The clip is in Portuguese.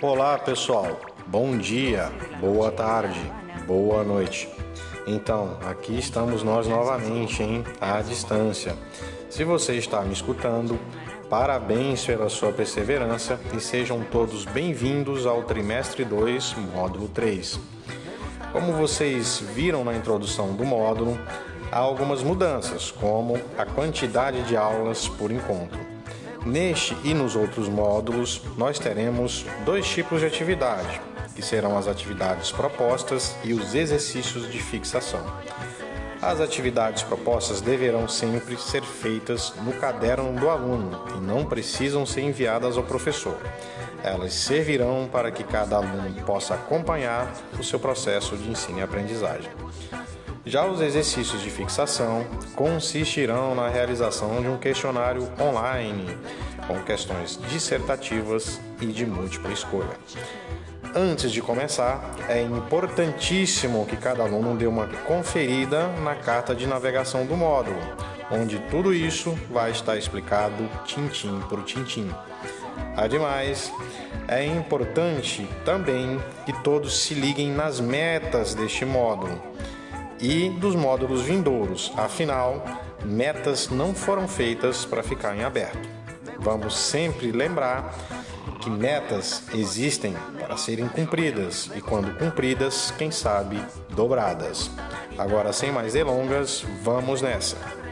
Olá pessoal, bom dia, boa tarde, boa noite. Então, aqui estamos nós novamente, hein? À distância. Se você está me escutando, parabéns pela sua perseverança e sejam todos bem-vindos ao trimestre 2, módulo 3. Como vocês viram na introdução do módulo, há algumas mudanças, como a quantidade de aulas por encontro. Neste e nos outros módulos, nós teremos dois tipos de atividade, que serão as atividades propostas e os exercícios de fixação. As atividades propostas deverão sempre ser feitas no caderno do aluno e não precisam ser enviadas ao professor. Elas servirão para que cada aluno possa acompanhar o seu processo de ensino e aprendizagem. Já os exercícios de fixação consistirão na realização de um questionário online com questões dissertativas e de múltipla escolha. Antes de começar, é importantíssimo que cada aluno dê uma conferida na carta de navegação do módulo, onde tudo isso vai estar explicado tintim por tintim. Ademais, é importante também que todos se liguem nas metas deste módulo e dos módulos vindouros. Afinal, metas não foram feitas para ficar em aberto. Vamos sempre lembrar que metas existem para serem cumpridas e, quando cumpridas, quem sabe, dobradas. Agora, sem mais delongas, vamos nessa!